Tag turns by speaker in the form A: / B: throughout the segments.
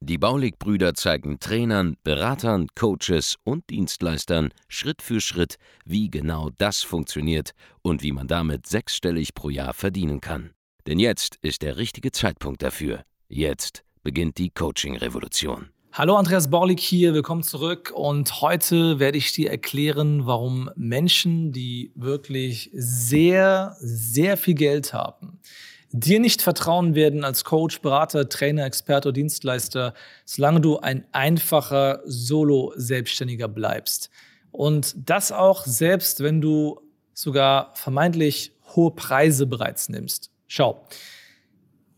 A: Die Baulig-Brüder zeigen Trainern, Beratern, Coaches und Dienstleistern Schritt für Schritt, wie genau das funktioniert und wie man damit sechsstellig pro Jahr verdienen kann. Denn jetzt ist der richtige Zeitpunkt dafür. Jetzt beginnt die Coaching-Revolution.
B: Hallo Andreas Borlik hier, willkommen zurück und heute werde ich dir erklären, warum Menschen, die wirklich sehr, sehr viel Geld haben, dir nicht vertrauen werden als Coach, Berater, Trainer, Experte oder Dienstleister, solange du ein einfacher Solo-Selbstständiger bleibst. Und das auch selbst, wenn du sogar vermeintlich hohe Preise bereits nimmst. Schau,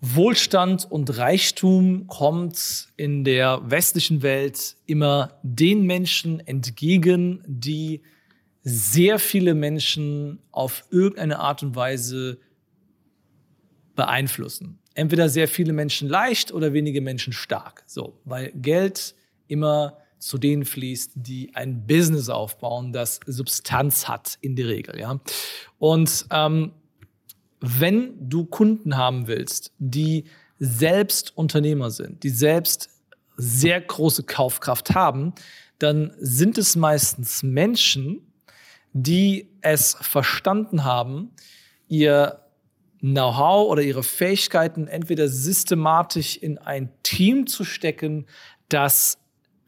B: Wohlstand und Reichtum kommt in der westlichen Welt immer den Menschen entgegen, die sehr viele Menschen auf irgendeine Art und Weise beeinflussen. Entweder sehr viele Menschen leicht oder wenige Menschen stark. So, weil Geld immer zu denen fließt, die ein Business aufbauen, das Substanz hat in der Regel. Ja? Und ähm, wenn du Kunden haben willst, die selbst Unternehmer sind, die selbst sehr große Kaufkraft haben, dann sind es meistens Menschen, die es verstanden haben, ihr Know-how oder ihre Fähigkeiten entweder systematisch in ein Team zu stecken, das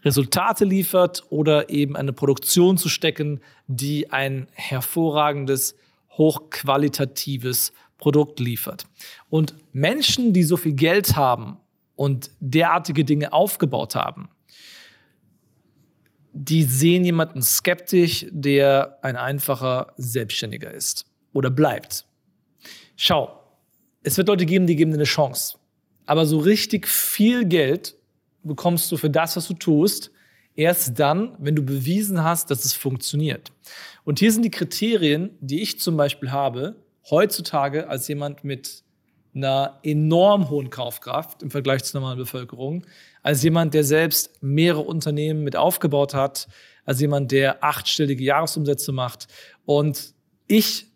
B: Resultate liefert oder eben eine Produktion zu stecken, die ein hervorragendes, hochqualitatives Produkt liefert. Und Menschen, die so viel Geld haben und derartige Dinge aufgebaut haben, die sehen jemanden skeptisch, der ein einfacher Selbstständiger ist oder bleibt. Schau, es wird Leute geben, die geben dir eine Chance. Aber so richtig viel Geld bekommst du für das, was du tust, erst dann, wenn du bewiesen hast, dass es funktioniert. Und hier sind die Kriterien, die ich zum Beispiel habe, heutzutage als jemand mit einer enorm hohen Kaufkraft im Vergleich zur normalen Bevölkerung, als jemand, der selbst mehrere Unternehmen mit aufgebaut hat, als jemand, der achtstellige Jahresumsätze macht. Und ich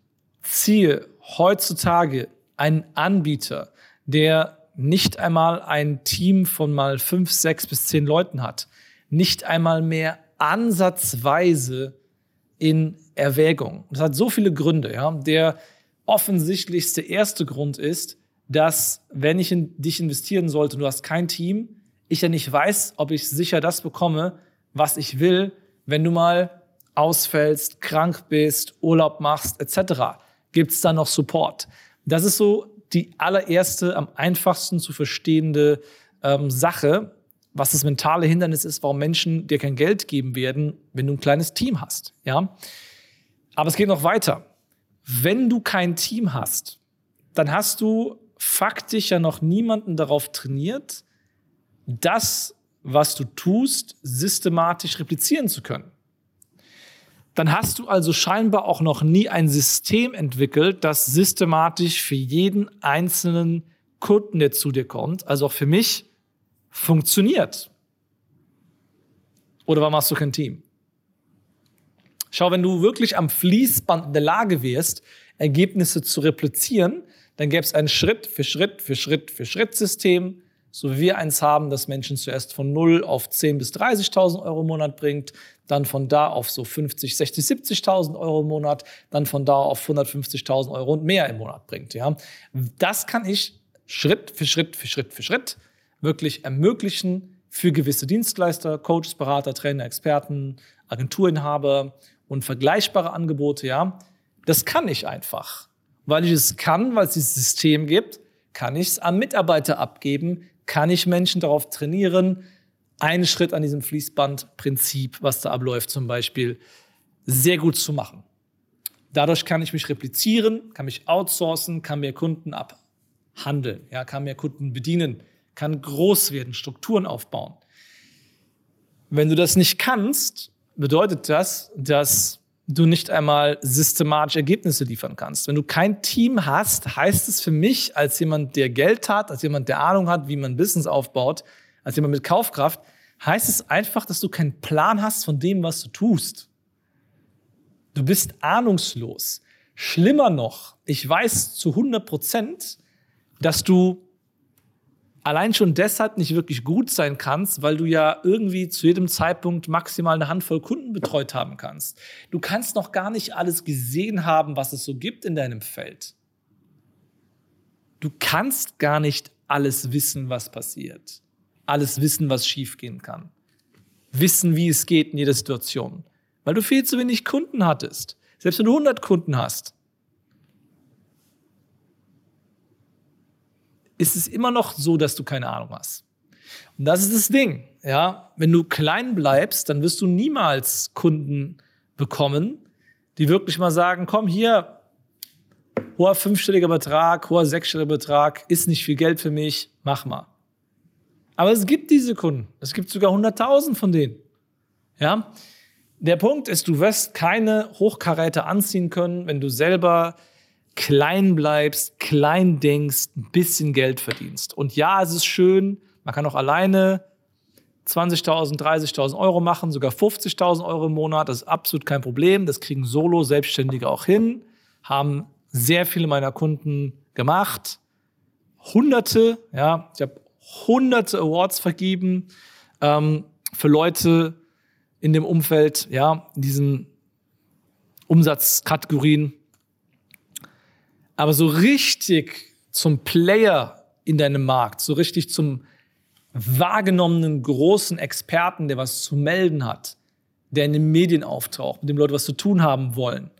B: ziehe heutzutage einen Anbieter, der nicht einmal ein Team von mal fünf, sechs bis zehn Leuten hat, nicht einmal mehr ansatzweise in Erwägung. Das hat so viele Gründe. Ja. Der offensichtlichste erste Grund ist, dass wenn ich in dich investieren sollte und du hast kein Team, ich ja nicht weiß, ob ich sicher das bekomme, was ich will, wenn du mal ausfällst, krank bist, Urlaub machst, etc gibt es da noch Support. Das ist so die allererste, am einfachsten zu verstehende ähm, Sache, was das mentale Hindernis ist, warum Menschen dir kein Geld geben werden, wenn du ein kleines Team hast. Ja? Aber es geht noch weiter. Wenn du kein Team hast, dann hast du faktisch ja noch niemanden darauf trainiert, das, was du tust, systematisch replizieren zu können dann hast du also scheinbar auch noch nie ein System entwickelt, das systematisch für jeden einzelnen Kunden, der zu dir kommt, also auch für mich, funktioniert. Oder warum hast du kein Team? Schau, wenn du wirklich am Fließband in der Lage wärst, Ergebnisse zu replizieren, dann gäbe es ein Schritt für Schritt für Schritt für Schritt System, so wie wir eins haben, das Menschen zuerst von 0 auf 10.000 bis 30.000 Euro im Monat bringt, dann von da auf so 50, 60, 70.000 Euro im Monat, dann von da auf 150.000 Euro und mehr im Monat bringt. Ja. Das kann ich Schritt für Schritt für Schritt für Schritt wirklich ermöglichen für gewisse Dienstleister, Coaches, Berater, Trainer, Experten, Agenturinhaber und vergleichbare Angebote. Ja. Das kann ich einfach. Weil ich es kann, weil es dieses System gibt, kann ich es an Mitarbeiter abgeben, kann ich Menschen darauf trainieren, einen Schritt an diesem Fließbandprinzip, was da abläuft zum Beispiel, sehr gut zu machen. Dadurch kann ich mich replizieren, kann mich outsourcen, kann mehr Kunden abhandeln, ja, kann mehr Kunden bedienen, kann groß werden, Strukturen aufbauen. Wenn du das nicht kannst, bedeutet das, dass du nicht einmal systematisch Ergebnisse liefern kannst. Wenn du kein Team hast, heißt es für mich als jemand, der Geld hat, als jemand, der Ahnung hat, wie man Business aufbaut, als jemand mit Kaufkraft, heißt es einfach, dass du keinen Plan hast von dem, was du tust. Du bist ahnungslos. Schlimmer noch, ich weiß zu 100 Prozent, dass du allein schon deshalb nicht wirklich gut sein kannst, weil du ja irgendwie zu jedem Zeitpunkt maximal eine Handvoll Kunden betreut haben kannst. Du kannst noch gar nicht alles gesehen haben, was es so gibt in deinem Feld. Du kannst gar nicht alles wissen, was passiert. Alles wissen, was schiefgehen kann. Wissen, wie es geht in jeder Situation. Weil du viel zu wenig Kunden hattest. Selbst wenn du 100 Kunden hast, ist es immer noch so, dass du keine Ahnung hast. Und das ist das Ding. Ja, wenn du klein bleibst, dann wirst du niemals Kunden bekommen, die wirklich mal sagen, komm hier, hoher fünfstelliger Betrag, hoher sechsstelliger Betrag, ist nicht viel Geld für mich, mach mal. Aber es gibt diese Kunden. Es gibt sogar 100.000 von denen. Ja. Der Punkt ist, du wirst keine Hochkaräte anziehen können, wenn du selber klein bleibst, klein denkst, ein bisschen Geld verdienst. Und ja, es ist schön, man kann auch alleine 20.000, 30.000 Euro machen, sogar 50.000 Euro im Monat. Das ist absolut kein Problem. Das kriegen Solo-Selbstständige auch hin. Haben sehr viele meiner Kunden gemacht. Hunderte, ja, ich habe hunderte Awards vergeben ähm, für Leute in dem Umfeld, ja, in diesen Umsatzkategorien. Aber so richtig zum Player in deinem Markt, so richtig zum wahrgenommenen großen Experten, der was zu melden hat, der in den Medien auftaucht, mit dem Leute was zu tun haben wollen,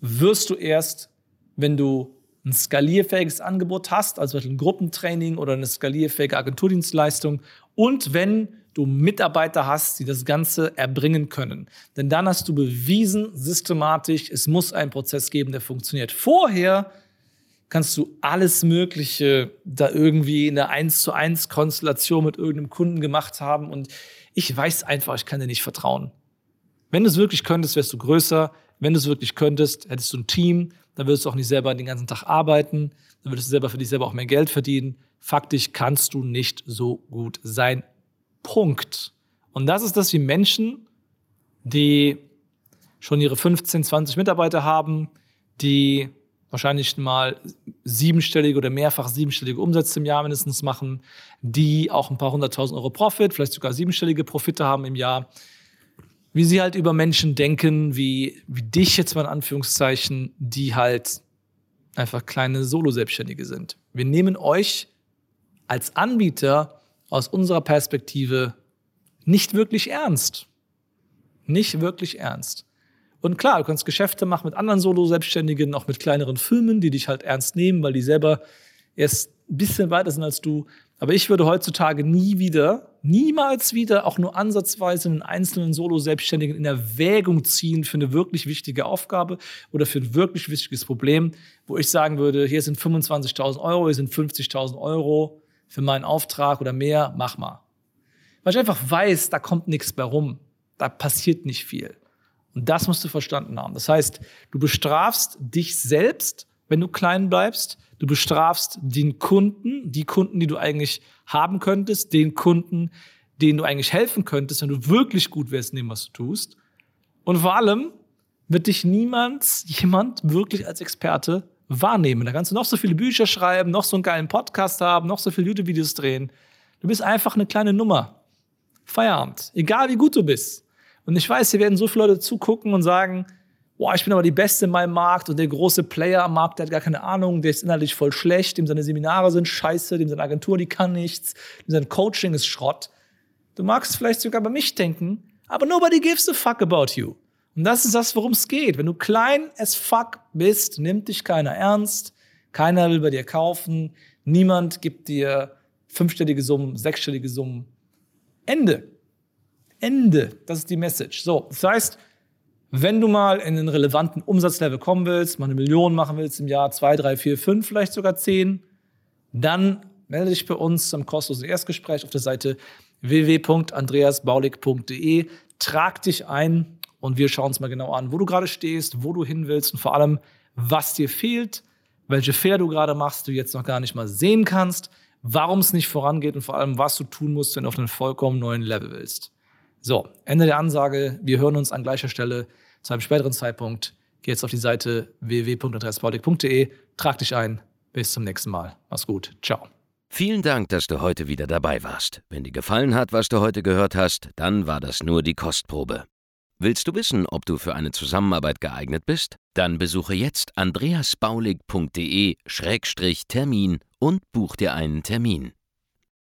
B: wirst du erst, wenn du ein skalierfähiges Angebot hast, also ein Gruppentraining oder eine skalierfähige Agenturdienstleistung und wenn du Mitarbeiter hast, die das Ganze erbringen können. Denn dann hast du bewiesen, systematisch, es muss einen Prozess geben, der funktioniert. Vorher kannst du alles Mögliche da irgendwie in einer 1 zu 1 Konstellation mit irgendeinem Kunden gemacht haben und ich weiß einfach, ich kann dir nicht vertrauen. Wenn du es wirklich könntest, wärst du größer. Wenn du es wirklich könntest, hättest du ein Team, dann würdest du auch nicht selber den ganzen Tag arbeiten, dann würdest du selber für dich selber auch mehr Geld verdienen. Faktisch kannst du nicht so gut sein. Punkt. Und das ist das, wie Menschen, die schon ihre 15, 20 Mitarbeiter haben, die wahrscheinlich mal siebenstellige oder mehrfach siebenstellige Umsätze im Jahr mindestens machen, die auch ein paar hunderttausend Euro Profit, vielleicht sogar siebenstellige Profite haben im Jahr. Wie sie halt über Menschen denken, wie, wie dich jetzt mal in Anführungszeichen, die halt einfach kleine Solo-Selbstständige sind. Wir nehmen euch als Anbieter aus unserer Perspektive nicht wirklich ernst. Nicht wirklich ernst. Und klar, du kannst Geschäfte machen mit anderen Solo-Selbstständigen, auch mit kleineren Firmen, die dich halt ernst nehmen, weil die selber erst ein bisschen weiter sind als du. Aber ich würde heutzutage nie wieder, niemals wieder auch nur ansatzweise einen einzelnen Solo-Selbstständigen in Erwägung ziehen für eine wirklich wichtige Aufgabe oder für ein wirklich wichtiges Problem, wo ich sagen würde, hier sind 25.000 Euro, hier sind 50.000 Euro für meinen Auftrag oder mehr, mach mal. Weil ich einfach weiß, da kommt nichts bei rum. Da passiert nicht viel. Und das musst du verstanden haben. Das heißt, du bestrafst dich selbst, wenn du klein bleibst. Du bestrafst den Kunden, die Kunden, die du eigentlich haben könntest, den Kunden, denen du eigentlich helfen könntest, wenn du wirklich gut wärst in dem, was du tust. Und vor allem wird dich niemand, jemand wirklich als Experte wahrnehmen. Da kannst du noch so viele Bücher schreiben, noch so einen geilen Podcast haben, noch so viele YouTube-Videos drehen. Du bist einfach eine kleine Nummer. Feierabend. Egal wie gut du bist. Und ich weiß, hier werden so viele Leute zugucken und sagen, boah, ich bin aber die Beste in meinem Markt und der große Player am Markt, der hat gar keine Ahnung, der ist inhaltlich voll schlecht, dem seine Seminare sind scheiße, dem seine Agentur, die kann nichts, dem sein Coaching ist Schrott. Du magst vielleicht sogar bei mich denken, aber nobody gives a fuck about you. Und das ist das, worum es geht. Wenn du klein as fuck bist, nimmt dich keiner ernst, keiner will bei dir kaufen, niemand gibt dir fünfstellige Summen, sechsstellige Summen. Ende. Ende. Das ist die Message. So, das heißt, wenn du mal in einen relevanten Umsatzlevel kommen willst, mal eine Million machen willst im Jahr, zwei, drei, vier, fünf, vielleicht sogar zehn, dann melde dich bei uns zum kostenlosen Erstgespräch auf der Seite www.andreasbaulig.de. Trag dich ein und wir schauen uns mal genau an, wo du gerade stehst, wo du hin willst und vor allem, was dir fehlt, welche Fehler du gerade machst, du jetzt noch gar nicht mal sehen kannst, warum es nicht vorangeht und vor allem, was du tun musst, wenn du auf einen vollkommen neuen Level willst. So, Ende der Ansage. Wir hören uns an gleicher Stelle zu einem späteren Zeitpunkt. Geh jetzt auf die Seite www.andreaspaulik.de, trag dich ein. Bis zum nächsten Mal. Mach's gut. Ciao.
A: Vielen Dank, dass du heute wieder dabei warst. Wenn dir gefallen hat, was du heute gehört hast, dann war das nur die Kostprobe. Willst du wissen, ob du für eine Zusammenarbeit geeignet bist? Dann besuche jetzt andreasbaulig.de-termin und buch dir einen Termin.